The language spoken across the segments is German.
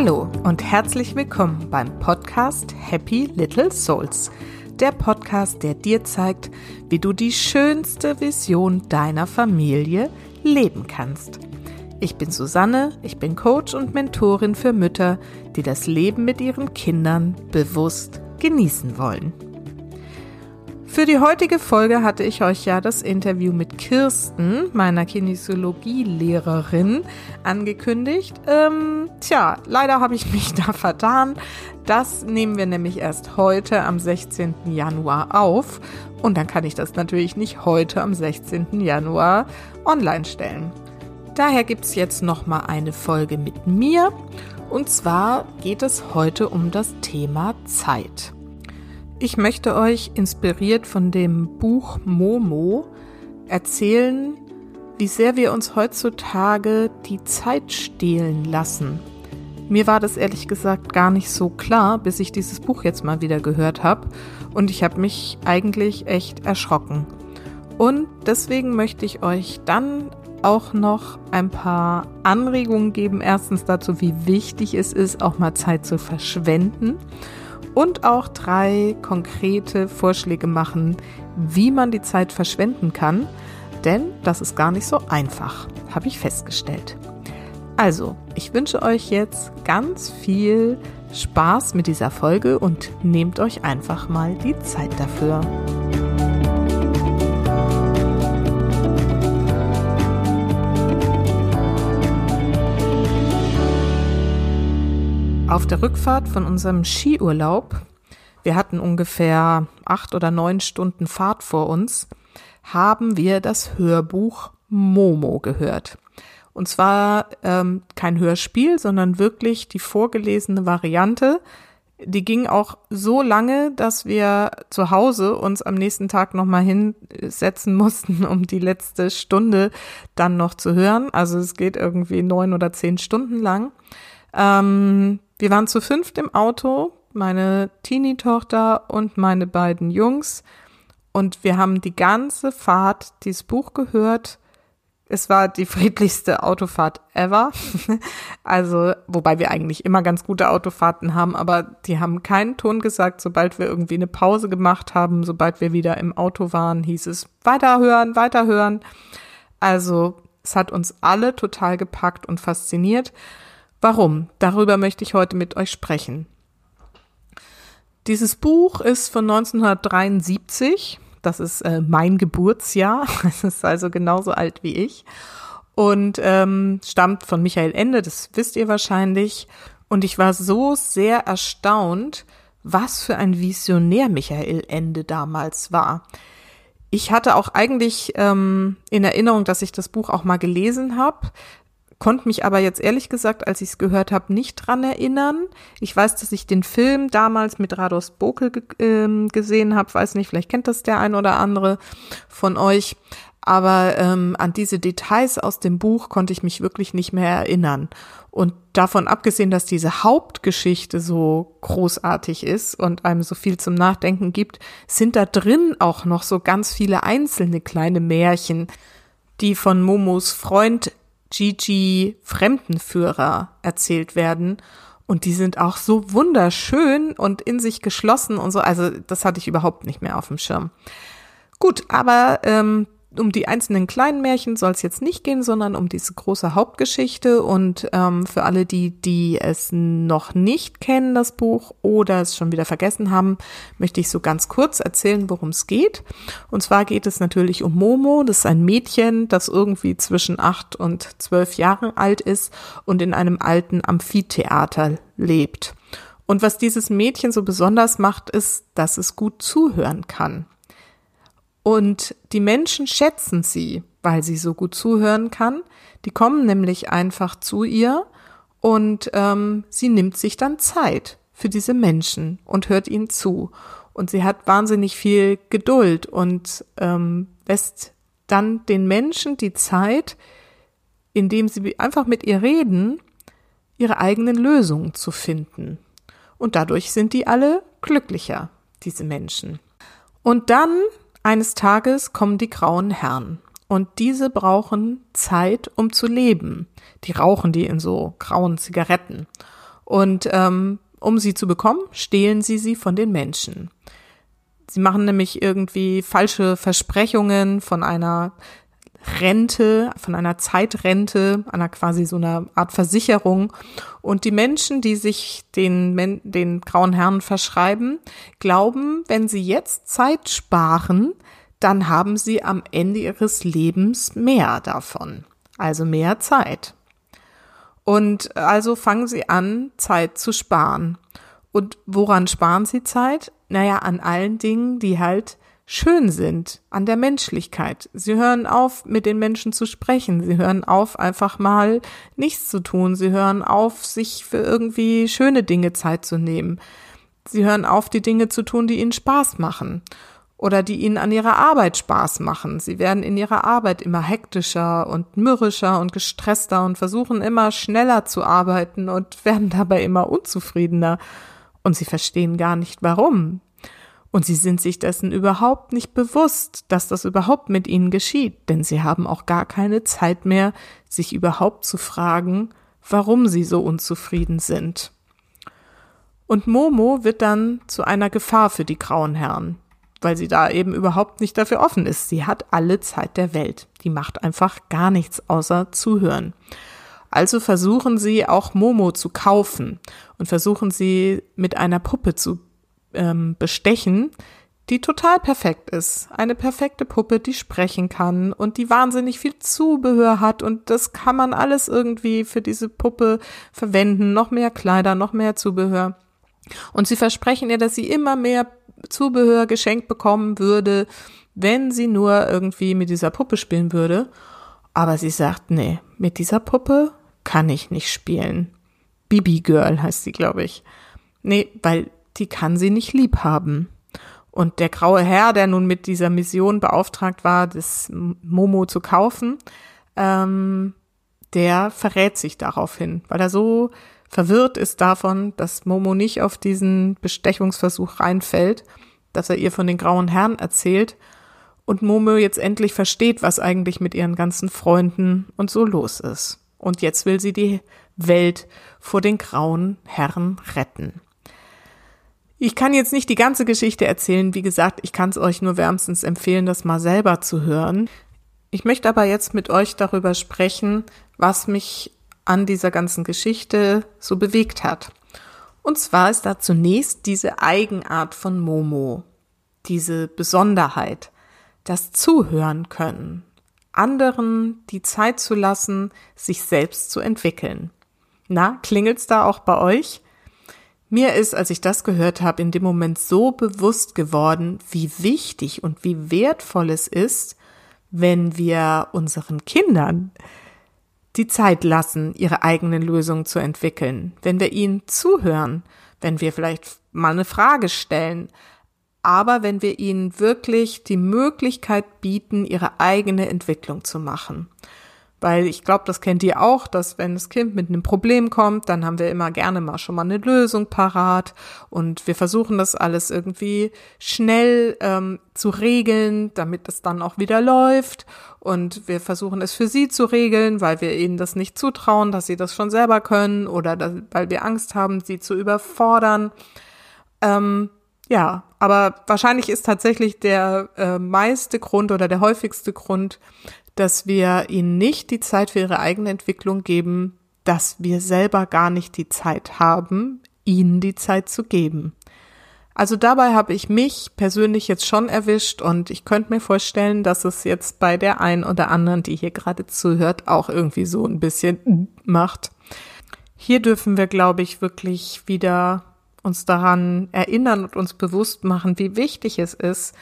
Hallo und herzlich willkommen beim Podcast Happy Little Souls. Der Podcast, der dir zeigt, wie du die schönste Vision deiner Familie leben kannst. Ich bin Susanne, ich bin Coach und Mentorin für Mütter, die das Leben mit ihren Kindern bewusst genießen wollen. Für die heutige Folge hatte ich euch ja das Interview mit Kirsten, meiner Kinesiologielehrerin, angekündigt. Ähm, tja, leider habe ich mich da vertan. Das nehmen wir nämlich erst heute am 16. Januar auf. Und dann kann ich das natürlich nicht heute am 16. Januar online stellen. Daher gibt es jetzt nochmal eine Folge mit mir. Und zwar geht es heute um das Thema Zeit. Ich möchte euch, inspiriert von dem Buch Momo, erzählen, wie sehr wir uns heutzutage die Zeit stehlen lassen. Mir war das ehrlich gesagt gar nicht so klar, bis ich dieses Buch jetzt mal wieder gehört habe und ich habe mich eigentlich echt erschrocken. Und deswegen möchte ich euch dann auch noch ein paar Anregungen geben. Erstens dazu, wie wichtig es ist, auch mal Zeit zu verschwenden und auch drei konkrete Vorschläge machen, wie man die Zeit verschwenden kann. Denn das ist gar nicht so einfach, habe ich festgestellt. Also, ich wünsche euch jetzt ganz viel Spaß mit dieser Folge und nehmt euch einfach mal die Zeit dafür. Auf der Rückfahrt von unserem Skiurlaub, wir hatten ungefähr acht oder neun Stunden Fahrt vor uns, haben wir das Hörbuch Momo gehört. Und zwar ähm, kein Hörspiel, sondern wirklich die vorgelesene Variante. Die ging auch so lange, dass wir zu Hause uns am nächsten Tag nochmal hinsetzen mussten, um die letzte Stunde dann noch zu hören. Also es geht irgendwie neun oder zehn Stunden lang. Ähm, wir waren zu fünft im Auto, meine Teenie-Tochter und meine beiden Jungs. Und wir haben die ganze Fahrt dieses Buch gehört. Es war die friedlichste Autofahrt ever. also, wobei wir eigentlich immer ganz gute Autofahrten haben, aber die haben keinen Ton gesagt. Sobald wir irgendwie eine Pause gemacht haben, sobald wir wieder im Auto waren, hieß es weiterhören, weiterhören. Also, es hat uns alle total gepackt und fasziniert. Warum? Darüber möchte ich heute mit euch sprechen. Dieses Buch ist von 1973. Das ist äh, mein Geburtsjahr. Es ist also genauso alt wie ich. Und ähm, stammt von Michael Ende, das wisst ihr wahrscheinlich. Und ich war so sehr erstaunt, was für ein Visionär Michael Ende damals war. Ich hatte auch eigentlich ähm, in Erinnerung, dass ich das Buch auch mal gelesen habe konnte mich aber jetzt ehrlich gesagt, als ich es gehört habe, nicht dran erinnern. Ich weiß, dass ich den Film damals mit Rados Bokel äh, gesehen habe. Weiß nicht, vielleicht kennt das der ein oder andere von euch. Aber ähm, an diese Details aus dem Buch konnte ich mich wirklich nicht mehr erinnern. Und davon abgesehen, dass diese Hauptgeschichte so großartig ist und einem so viel zum Nachdenken gibt, sind da drin auch noch so ganz viele einzelne kleine Märchen, die von Momos Freund Gigi Fremdenführer erzählt werden. Und die sind auch so wunderschön und in sich geschlossen und so. Also das hatte ich überhaupt nicht mehr auf dem Schirm. Gut, aber ähm, um die einzelnen kleinen Märchen soll es jetzt nicht gehen, sondern um diese große Hauptgeschichte. Und ähm, für alle, die, die es noch nicht kennen, das Buch, oder es schon wieder vergessen haben, möchte ich so ganz kurz erzählen, worum es geht. Und zwar geht es natürlich um Momo. Das ist ein Mädchen, das irgendwie zwischen acht und zwölf Jahren alt ist und in einem alten Amphitheater lebt. Und was dieses Mädchen so besonders macht, ist, dass es gut zuhören kann. Und die Menschen schätzen sie, weil sie so gut zuhören kann. Die kommen nämlich einfach zu ihr und ähm, sie nimmt sich dann Zeit für diese Menschen und hört ihnen zu. Und sie hat wahnsinnig viel Geduld und ähm, lässt dann den Menschen die Zeit, indem sie einfach mit ihr reden, ihre eigenen Lösungen zu finden. Und dadurch sind die alle glücklicher, diese Menschen. Und dann eines Tages kommen die grauen Herren. Und diese brauchen Zeit, um zu leben. Die rauchen die in so grauen Zigaretten. Und ähm, um sie zu bekommen, stehlen sie sie von den Menschen. Sie machen nämlich irgendwie falsche Versprechungen von einer Rente, von einer Zeitrente, einer quasi so einer Art Versicherung. Und die Menschen, die sich den, den grauen Herren verschreiben, glauben, wenn sie jetzt Zeit sparen, dann haben sie am Ende ihres Lebens mehr davon. Also mehr Zeit. Und also fangen sie an, Zeit zu sparen. Und woran sparen sie Zeit? Naja, an allen Dingen, die halt schön sind an der Menschlichkeit. Sie hören auf, mit den Menschen zu sprechen. Sie hören auf, einfach mal nichts zu tun. Sie hören auf, sich für irgendwie schöne Dinge Zeit zu nehmen. Sie hören auf, die Dinge zu tun, die ihnen Spaß machen oder die ihnen an ihrer Arbeit Spaß machen. Sie werden in ihrer Arbeit immer hektischer und mürrischer und gestresster und versuchen immer schneller zu arbeiten und werden dabei immer unzufriedener. Und sie verstehen gar nicht warum. Und sie sind sich dessen überhaupt nicht bewusst, dass das überhaupt mit ihnen geschieht, denn sie haben auch gar keine Zeit mehr, sich überhaupt zu fragen, warum sie so unzufrieden sind. Und Momo wird dann zu einer Gefahr für die grauen Herren, weil sie da eben überhaupt nicht dafür offen ist. Sie hat alle Zeit der Welt. Die macht einfach gar nichts außer zuhören. Also versuchen sie auch Momo zu kaufen und versuchen sie mit einer Puppe zu ähm, bestechen, die total perfekt ist. Eine perfekte Puppe, die sprechen kann und die wahnsinnig viel Zubehör hat und das kann man alles irgendwie für diese Puppe verwenden. Noch mehr Kleider, noch mehr Zubehör. Und sie versprechen ihr, dass sie immer mehr Zubehör geschenkt bekommen würde, wenn sie nur irgendwie mit dieser Puppe spielen würde. Aber sie sagt, nee, mit dieser Puppe kann ich nicht spielen. Bibi Girl heißt sie, glaube ich. Nee, weil die kann sie nicht lieb haben. Und der graue Herr, der nun mit dieser Mission beauftragt war, das Momo zu kaufen, ähm, der verrät sich daraufhin, weil er so verwirrt ist davon, dass Momo nicht auf diesen Bestechungsversuch reinfällt, dass er ihr von den grauen Herren erzählt und Momo jetzt endlich versteht, was eigentlich mit ihren ganzen Freunden und so los ist. Und jetzt will sie die Welt vor den grauen Herren retten. Ich kann jetzt nicht die ganze Geschichte erzählen. Wie gesagt, ich kann es euch nur wärmstens empfehlen, das mal selber zu hören. Ich möchte aber jetzt mit euch darüber sprechen, was mich an dieser ganzen Geschichte so bewegt hat. Und zwar ist da zunächst diese Eigenart von Momo, diese Besonderheit, das Zuhören können, anderen die Zeit zu lassen, sich selbst zu entwickeln. Na, klingelt's da auch bei euch? Mir ist, als ich das gehört habe, in dem Moment so bewusst geworden, wie wichtig und wie wertvoll es ist, wenn wir unseren Kindern die Zeit lassen, ihre eigenen Lösungen zu entwickeln, wenn wir ihnen zuhören, wenn wir vielleicht mal eine Frage stellen, aber wenn wir ihnen wirklich die Möglichkeit bieten, ihre eigene Entwicklung zu machen. Weil ich glaube, das kennt ihr auch, dass wenn das Kind mit einem Problem kommt, dann haben wir immer gerne mal schon mal eine Lösung parat und wir versuchen das alles irgendwie schnell ähm, zu regeln, damit es dann auch wieder läuft. Und wir versuchen es für sie zu regeln, weil wir ihnen das nicht zutrauen, dass sie das schon selber können oder dass, weil wir Angst haben, sie zu überfordern. Ähm, ja, aber wahrscheinlich ist tatsächlich der äh, meiste Grund oder der häufigste Grund, dass wir ihnen nicht die Zeit für ihre eigene Entwicklung geben, dass wir selber gar nicht die Zeit haben, ihnen die Zeit zu geben. Also dabei habe ich mich persönlich jetzt schon erwischt und ich könnte mir vorstellen, dass es jetzt bei der einen oder anderen, die hier gerade zuhört, auch irgendwie so ein bisschen macht. Hier dürfen wir, glaube ich, wirklich wieder uns daran erinnern und uns bewusst machen, wie wichtig es ist,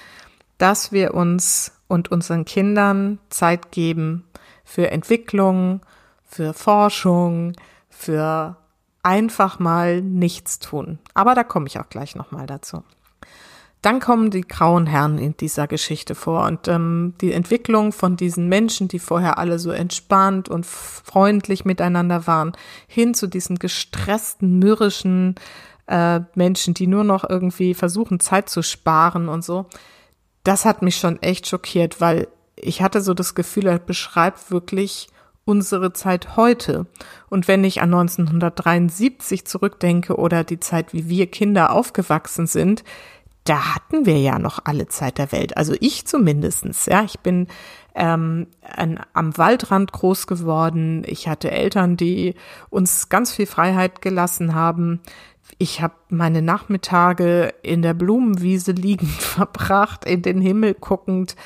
dass wir uns und unseren Kindern Zeit geben für Entwicklung, für Forschung, für einfach mal nichts tun. Aber da komme ich auch gleich nochmal dazu. Dann kommen die grauen Herren in dieser Geschichte vor und ähm, die Entwicklung von diesen Menschen, die vorher alle so entspannt und freundlich miteinander waren, hin zu diesen gestressten, mürrischen äh, Menschen, die nur noch irgendwie versuchen, Zeit zu sparen und so das hat mich schon echt schockiert, weil ich hatte so das Gefühl, er beschreibt wirklich unsere Zeit heute. Und wenn ich an 1973 zurückdenke oder die Zeit, wie wir Kinder aufgewachsen sind, da hatten wir ja noch alle Zeit der Welt. Also ich zumindestens. Ja, ich bin ähm, an, am Waldrand groß geworden. Ich hatte Eltern, die uns ganz viel Freiheit gelassen haben. Ich habe meine Nachmittage in der Blumenwiese liegend verbracht, in den Himmel guckend.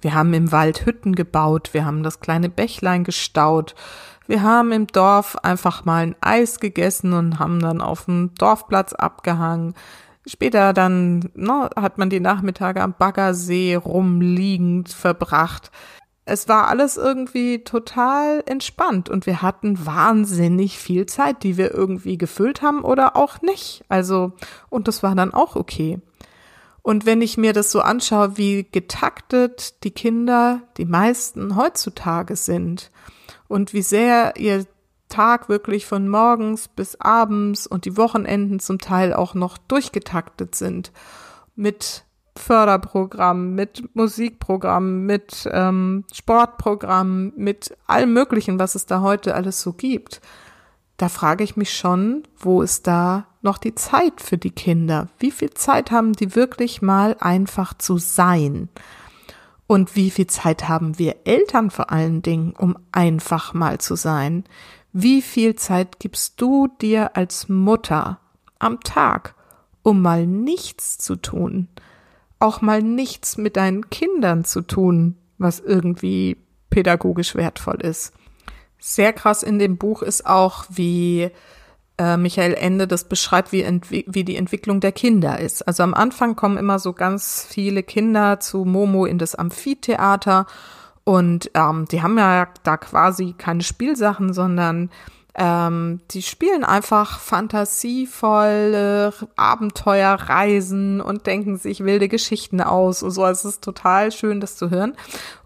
Wir haben im Wald Hütten gebaut, wir haben das kleine Bächlein gestaut, wir haben im Dorf einfach mal ein Eis gegessen und haben dann auf dem Dorfplatz abgehangen. Später dann ne, hat man die Nachmittage am Baggersee rumliegend verbracht. Es war alles irgendwie total entspannt und wir hatten wahnsinnig viel Zeit, die wir irgendwie gefüllt haben oder auch nicht. Also, und das war dann auch okay. Und wenn ich mir das so anschaue, wie getaktet die Kinder, die meisten heutzutage sind und wie sehr ihr Tag wirklich von morgens bis abends und die Wochenenden zum Teil auch noch durchgetaktet sind mit Förderprogrammen, mit Musikprogrammen, mit ähm, Sportprogrammen, mit allem Möglichen, was es da heute alles so gibt. Da frage ich mich schon, wo ist da noch die Zeit für die Kinder? Wie viel Zeit haben die wirklich mal einfach zu sein? Und wie viel Zeit haben wir Eltern vor allen Dingen, um einfach mal zu sein? Wie viel Zeit gibst du dir als Mutter am Tag, um mal nichts zu tun? Auch mal nichts mit deinen Kindern zu tun, was irgendwie pädagogisch wertvoll ist. Sehr krass in dem Buch ist auch, wie äh, Michael Ende das beschreibt, wie, wie die Entwicklung der Kinder ist. Also am Anfang kommen immer so ganz viele Kinder zu Momo in das Amphitheater und ähm, die haben ja da quasi keine Spielsachen, sondern ähm, die spielen einfach fantasievolle Abenteuerreisen und denken sich wilde Geschichten aus und so. Also es ist total schön, das zu hören.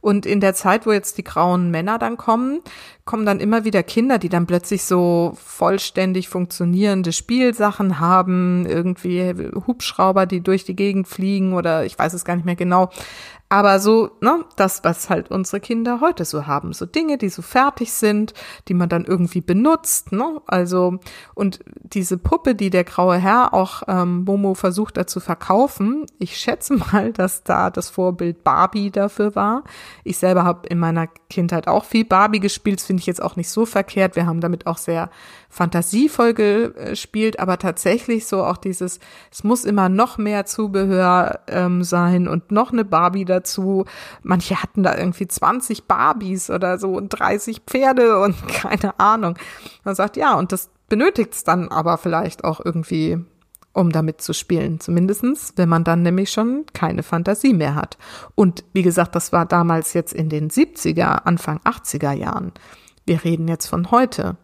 Und in der Zeit, wo jetzt die grauen Männer dann kommen, kommen dann immer wieder Kinder, die dann plötzlich so vollständig funktionierende Spielsachen haben, irgendwie Hubschrauber, die durch die Gegend fliegen oder ich weiß es gar nicht mehr genau. Aber so, ne, das, was halt unsere Kinder heute so haben. So Dinge, die so fertig sind, die man dann irgendwie benutzt, ne? Also, und diese Puppe, die der graue Herr auch ähm, Momo versucht da zu verkaufen, ich schätze mal, dass da das Vorbild Barbie dafür war. Ich selber habe in meiner Kindheit auch viel Barbie gespielt, das finde ich jetzt auch nicht so verkehrt. Wir haben damit auch sehr fantasievoll gespielt, aber tatsächlich so auch dieses, es muss immer noch mehr Zubehör ähm, sein und noch eine Barbie dazu. Manche hatten da irgendwie 20 Barbies oder so und 30 Pferde und keine Ahnung. Man sagt, ja, und das benötigt es dann aber vielleicht auch irgendwie um damit zu spielen. Zumindestens, wenn man dann nämlich schon keine Fantasie mehr hat. Und wie gesagt, das war damals jetzt in den 70er, Anfang 80er Jahren. Wir reden jetzt von heute.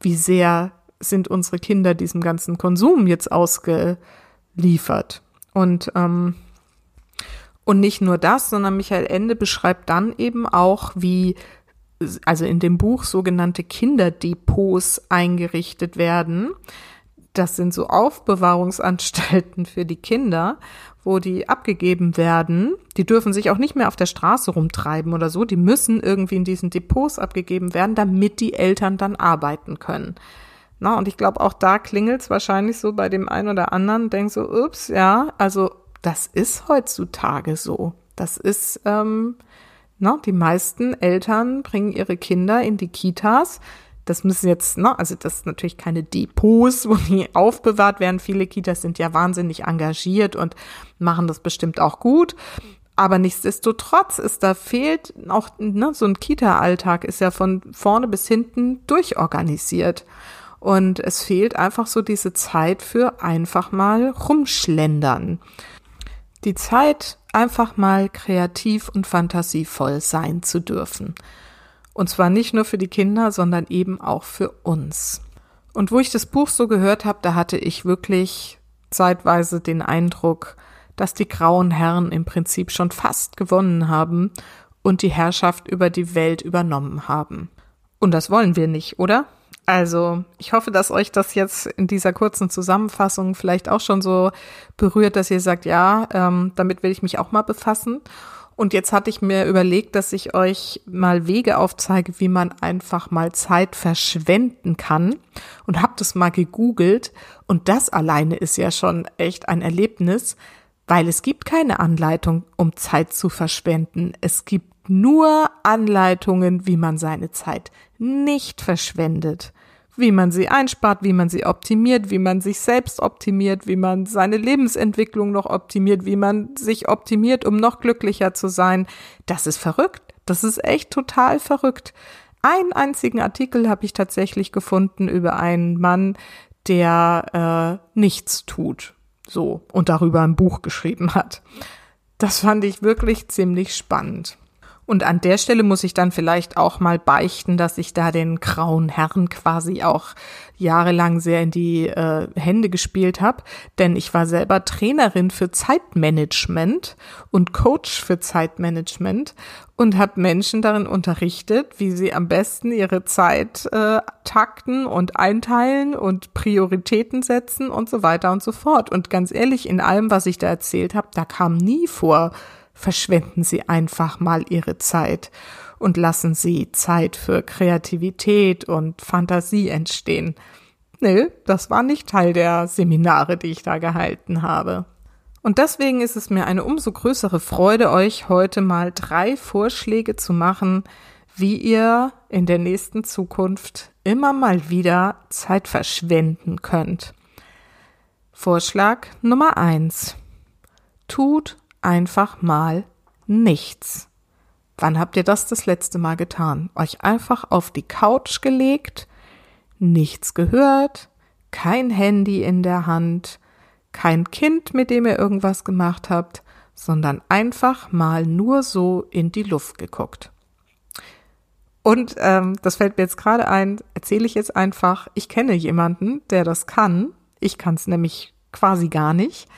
Wie sehr sind unsere Kinder diesem ganzen Konsum jetzt ausgeliefert? Und, ähm, und nicht nur das, sondern Michael Ende beschreibt dann eben auch, wie also in dem Buch sogenannte Kinderdepots eingerichtet werden das sind so Aufbewahrungsanstalten für die Kinder, wo die abgegeben werden. Die dürfen sich auch nicht mehr auf der Straße rumtreiben oder so. Die müssen irgendwie in diesen Depots abgegeben werden, damit die Eltern dann arbeiten können. Na, und ich glaube, auch da klingelt's wahrscheinlich so bei dem einen oder anderen, denkt so, ups, ja, also das ist heutzutage so. Das ist, ähm, na, die meisten Eltern bringen ihre Kinder in die Kitas, das müssen jetzt, ne, also das ist natürlich keine Depots, wo die aufbewahrt werden. Viele Kitas sind ja wahnsinnig engagiert und machen das bestimmt auch gut. Aber nichtsdestotrotz ist da fehlt auch, ne, so ein Kita-Alltag ist ja von vorne bis hinten durchorganisiert. Und es fehlt einfach so diese Zeit für einfach mal rumschlendern. Die Zeit, einfach mal kreativ und fantasievoll sein zu dürfen. Und zwar nicht nur für die Kinder, sondern eben auch für uns. Und wo ich das Buch so gehört habe, da hatte ich wirklich zeitweise den Eindruck, dass die grauen Herren im Prinzip schon fast gewonnen haben und die Herrschaft über die Welt übernommen haben. Und das wollen wir nicht, oder? Also, ich hoffe, dass euch das jetzt in dieser kurzen Zusammenfassung vielleicht auch schon so berührt, dass ihr sagt, ja, ähm, damit will ich mich auch mal befassen. Und jetzt hatte ich mir überlegt, dass ich euch mal Wege aufzeige, wie man einfach mal Zeit verschwenden kann und habe das mal gegoogelt und das alleine ist ja schon echt ein Erlebnis, weil es gibt keine Anleitung, um Zeit zu verschwenden. Es gibt nur Anleitungen, wie man seine Zeit nicht verschwendet wie man sie einspart, wie man sie optimiert, wie man sich selbst optimiert, wie man seine Lebensentwicklung noch optimiert, wie man sich optimiert, um noch glücklicher zu sein. Das ist verrückt. Das ist echt total verrückt. Einen einzigen Artikel habe ich tatsächlich gefunden über einen Mann, der äh, nichts tut. So, und darüber ein Buch geschrieben hat. Das fand ich wirklich ziemlich spannend. Und an der Stelle muss ich dann vielleicht auch mal beichten, dass ich da den grauen Herren quasi auch jahrelang sehr in die äh, Hände gespielt habe, denn ich war selber Trainerin für Zeitmanagement und Coach für Zeitmanagement und habe Menschen darin unterrichtet, wie sie am besten ihre Zeit äh, takten und einteilen und Prioritäten setzen und so weiter und so fort. Und ganz ehrlich, in allem, was ich da erzählt habe, da kam nie vor, verschwenden Sie einfach mal Ihre Zeit und lassen Sie Zeit für Kreativität und Fantasie entstehen. Nö, das war nicht Teil der Seminare, die ich da gehalten habe. Und deswegen ist es mir eine umso größere Freude, euch heute mal drei Vorschläge zu machen, wie ihr in der nächsten Zukunft immer mal wieder Zeit verschwenden könnt. Vorschlag Nummer eins: Tut einfach mal nichts. Wann habt ihr das das letzte Mal getan? Euch einfach auf die Couch gelegt, nichts gehört, kein Handy in der Hand, kein Kind, mit dem ihr irgendwas gemacht habt, sondern einfach mal nur so in die Luft geguckt. Und ähm, das fällt mir jetzt gerade ein, erzähle ich jetzt einfach, ich kenne jemanden, der das kann. Ich kann es nämlich quasi gar nicht.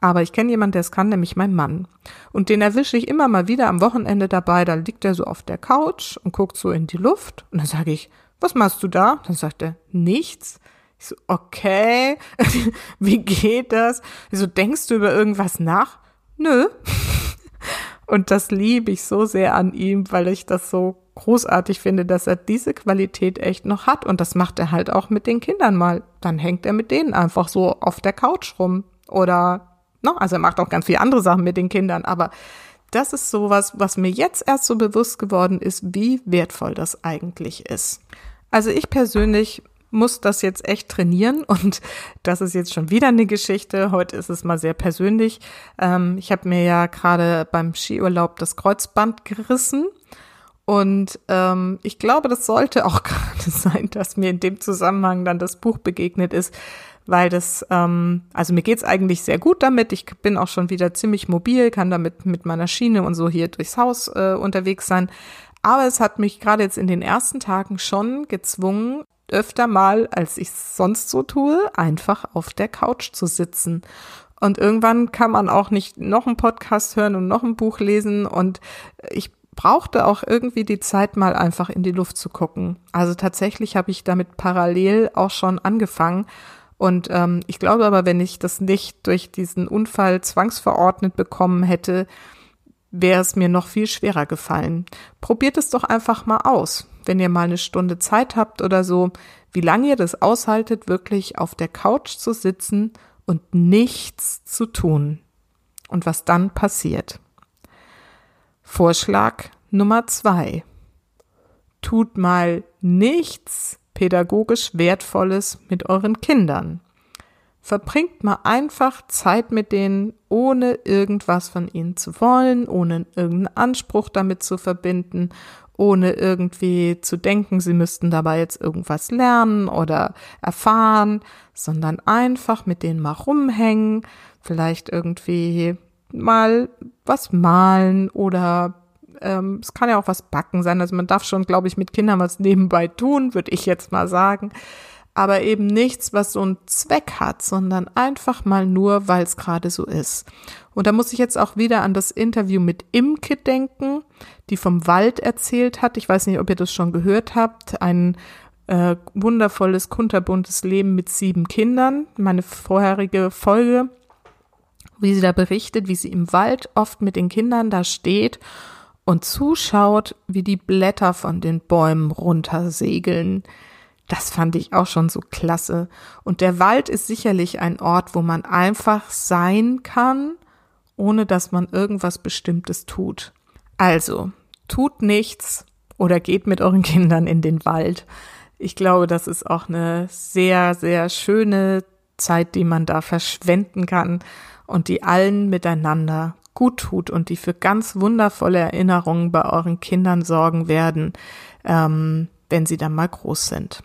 Aber ich kenne jemanden, der es kann, nämlich mein Mann. Und den erwische ich immer mal wieder am Wochenende dabei. Da liegt er so auf der Couch und guckt so in die Luft. Und dann sage ich, was machst du da? Dann sagt er, nichts. Ich so, okay, wie geht das? Ich so, denkst du über irgendwas nach? Nö. Und das liebe ich so sehr an ihm, weil ich das so großartig finde, dass er diese Qualität echt noch hat. Und das macht er halt auch mit den Kindern mal. Dann hängt er mit denen einfach so auf der Couch rum oder? Ne? Also er macht auch ganz viele andere Sachen mit den Kindern, aber das ist sowas, was mir jetzt erst so bewusst geworden ist, wie wertvoll das eigentlich ist. Also ich persönlich muss das jetzt echt trainieren und das ist jetzt schon wieder eine Geschichte. Heute ist es mal sehr persönlich. Ähm, ich habe mir ja gerade beim Skiurlaub das Kreuzband gerissen und ähm, ich glaube, das sollte auch gerade sein, dass mir in dem Zusammenhang dann das Buch begegnet ist, weil das, ähm, also mir geht's eigentlich sehr gut damit. Ich bin auch schon wieder ziemlich mobil, kann damit mit meiner Schiene und so hier durchs Haus äh, unterwegs sein. Aber es hat mich gerade jetzt in den ersten Tagen schon gezwungen, öfter mal, als ich sonst so tue, einfach auf der Couch zu sitzen. Und irgendwann kann man auch nicht noch einen Podcast hören und noch ein Buch lesen. Und ich brauchte auch irgendwie die Zeit, mal einfach in die Luft zu gucken. Also tatsächlich habe ich damit parallel auch schon angefangen und ähm, ich glaube aber, wenn ich das nicht durch diesen Unfall zwangsverordnet bekommen hätte, wäre es mir noch viel schwerer gefallen. Probiert es doch einfach mal aus, wenn ihr mal eine Stunde Zeit habt oder so, wie lange ihr das aushaltet, wirklich auf der Couch zu sitzen und nichts zu tun. Und was dann passiert. Vorschlag Nummer zwei. Tut mal nichts pädagogisch Wertvolles mit euren Kindern. Verbringt mal einfach Zeit mit denen, ohne irgendwas von ihnen zu wollen, ohne irgendeinen Anspruch damit zu verbinden, ohne irgendwie zu denken, sie müssten dabei jetzt irgendwas lernen oder erfahren, sondern einfach mit denen mal rumhängen, vielleicht irgendwie mal was malen oder ähm, es kann ja auch was backen sein. Also man darf schon, glaube ich, mit Kindern was nebenbei tun, würde ich jetzt mal sagen. Aber eben nichts, was so einen Zweck hat, sondern einfach mal nur, weil es gerade so ist. Und da muss ich jetzt auch wieder an das Interview mit Imke denken, die vom Wald erzählt hat. Ich weiß nicht, ob ihr das schon gehört habt. Ein äh, wundervolles, kunterbuntes Leben mit sieben Kindern. Meine vorherige Folge wie sie da berichtet, wie sie im Wald oft mit den Kindern da steht und zuschaut, wie die Blätter von den Bäumen runtersegeln. Das fand ich auch schon so klasse. Und der Wald ist sicherlich ein Ort, wo man einfach sein kann, ohne dass man irgendwas Bestimmtes tut. Also, tut nichts oder geht mit euren Kindern in den Wald. Ich glaube, das ist auch eine sehr, sehr schöne Zeit, die man da verschwenden kann und die allen miteinander gut tut und die für ganz wundervolle Erinnerungen bei euren Kindern sorgen werden, ähm, wenn sie dann mal groß sind.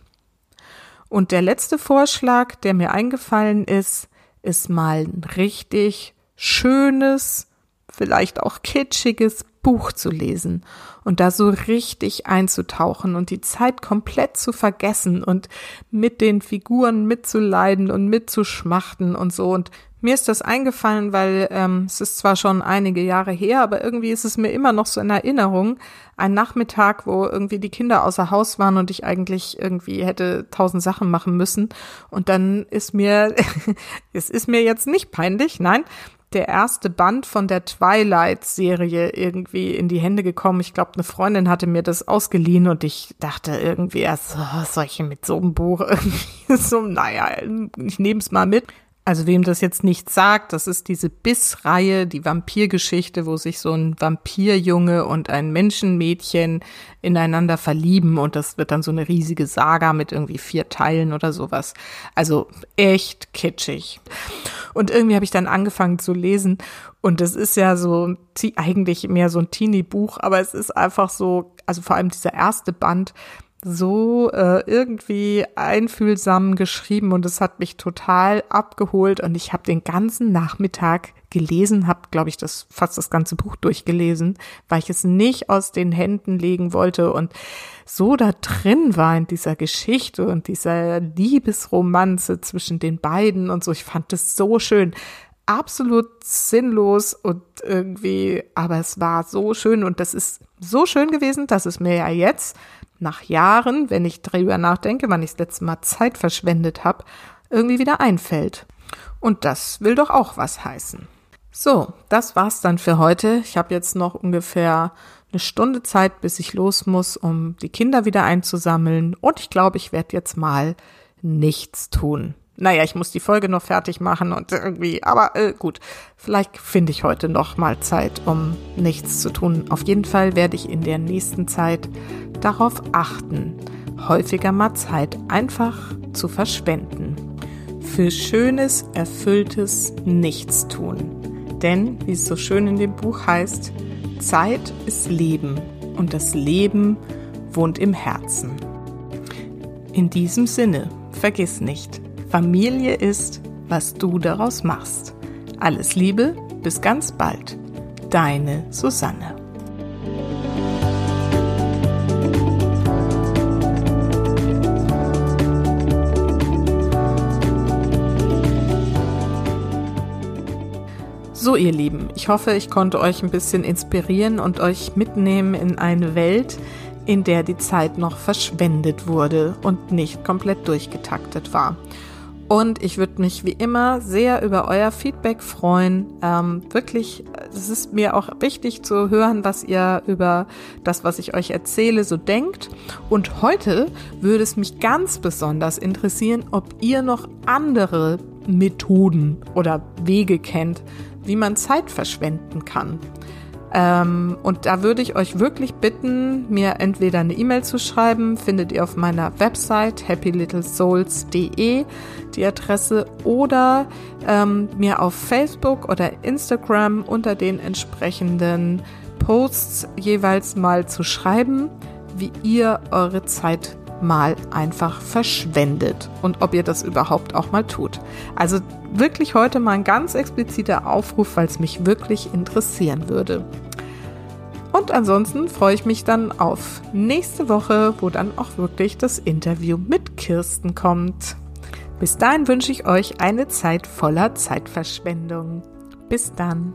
Und der letzte Vorschlag, der mir eingefallen ist, ist mal ein richtig schönes, vielleicht auch kitschiges Buch zu lesen und da so richtig einzutauchen und die Zeit komplett zu vergessen und mit den Figuren mitzuleiden und mitzuschmachten und so. Und mir ist das eingefallen, weil ähm, es ist zwar schon einige Jahre her, aber irgendwie ist es mir immer noch so in Erinnerung. Ein Nachmittag, wo irgendwie die Kinder außer Haus waren und ich eigentlich irgendwie hätte tausend Sachen machen müssen. Und dann ist mir, es ist mir jetzt nicht peinlich, nein, der erste Band von der Twilight-Serie irgendwie in die Hände gekommen. Ich glaube, eine Freundin hatte mir das ausgeliehen und ich dachte irgendwie erst, was soll mit so einem Buch irgendwie so, naja, ich nehme es mal mit. Also wem das jetzt nicht sagt, das ist diese Biss-Reihe, die Vampirgeschichte, wo sich so ein Vampirjunge und ein Menschenmädchen ineinander verlieben und das wird dann so eine riesige Saga mit irgendwie vier Teilen oder sowas. Also echt kitschig. Und irgendwie habe ich dann angefangen zu lesen und es ist ja so eigentlich mehr so ein Teenie-Buch, aber es ist einfach so, also vor allem dieser erste Band, so äh, irgendwie einfühlsam geschrieben und es hat mich total abgeholt und ich habe den ganzen Nachmittag gelesen, habe, glaube ich, das fast das ganze Buch durchgelesen, weil ich es nicht aus den Händen legen wollte und so da drin war in dieser Geschichte und dieser Liebesromanze zwischen den beiden und so. Ich fand es so schön absolut sinnlos und irgendwie, aber es war so schön und das ist so schön gewesen, dass es mir ja jetzt nach Jahren, wenn ich drüber nachdenke, wann ich das letzte Mal Zeit verschwendet habe, irgendwie wieder einfällt. Und das will doch auch was heißen. So, das war's dann für heute. Ich habe jetzt noch ungefähr eine Stunde Zeit, bis ich los muss, um die Kinder wieder einzusammeln. Und ich glaube, ich werde jetzt mal nichts tun naja, ich muss die Folge noch fertig machen und irgendwie, aber äh, gut, vielleicht finde ich heute noch mal Zeit, um nichts zu tun. Auf jeden Fall werde ich in der nächsten Zeit darauf achten, häufiger mal Zeit einfach zu verschwenden. Für schönes, erfülltes Nichtstun. Denn, wie es so schön in dem Buch heißt, Zeit ist Leben und das Leben wohnt im Herzen. In diesem Sinne, vergiss nicht, Familie ist, was du daraus machst. Alles Liebe, bis ganz bald. Deine Susanne. So, ihr Lieben, ich hoffe, ich konnte euch ein bisschen inspirieren und euch mitnehmen in eine Welt, in der die Zeit noch verschwendet wurde und nicht komplett durchgetaktet war. Und ich würde mich wie immer sehr über euer Feedback freuen. Ähm, wirklich, es ist mir auch wichtig zu hören, was ihr über das, was ich euch erzähle, so denkt. Und heute würde es mich ganz besonders interessieren, ob ihr noch andere Methoden oder Wege kennt, wie man Zeit verschwenden kann. Ähm, und da würde ich euch wirklich bitten, mir entweder eine E-Mail zu schreiben, findet ihr auf meiner Website happylittlesouls.de die Adresse oder ähm, mir auf Facebook oder Instagram unter den entsprechenden Posts jeweils mal zu schreiben, wie ihr eure Zeit mal einfach verschwendet und ob ihr das überhaupt auch mal tut. Also wirklich heute mal ein ganz expliziter Aufruf, weil es mich wirklich interessieren würde. Und ansonsten freue ich mich dann auf nächste Woche, wo dann auch wirklich das Interview mit Kirsten kommt. Bis dahin wünsche ich euch eine Zeit voller Zeitverschwendung. Bis dann.